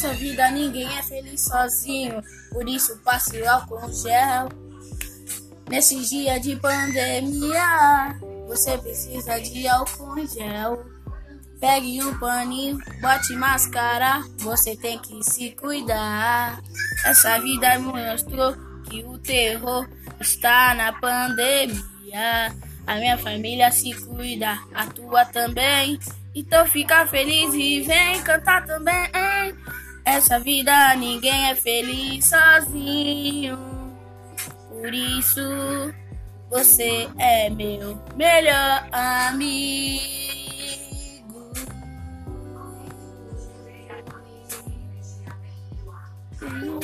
Nessa vida ninguém é feliz sozinho, por isso passe álcool gel. Nesse dia de pandemia, você precisa de álcool gel. Pegue um paninho, bote máscara, você tem que se cuidar. Essa vida mostrou que o terror está na pandemia. A minha família se cuida, a tua também. Então fica feliz e vem cantar também. Nessa vida ninguém é feliz sozinho. Por isso você é meu melhor amigo. Hum.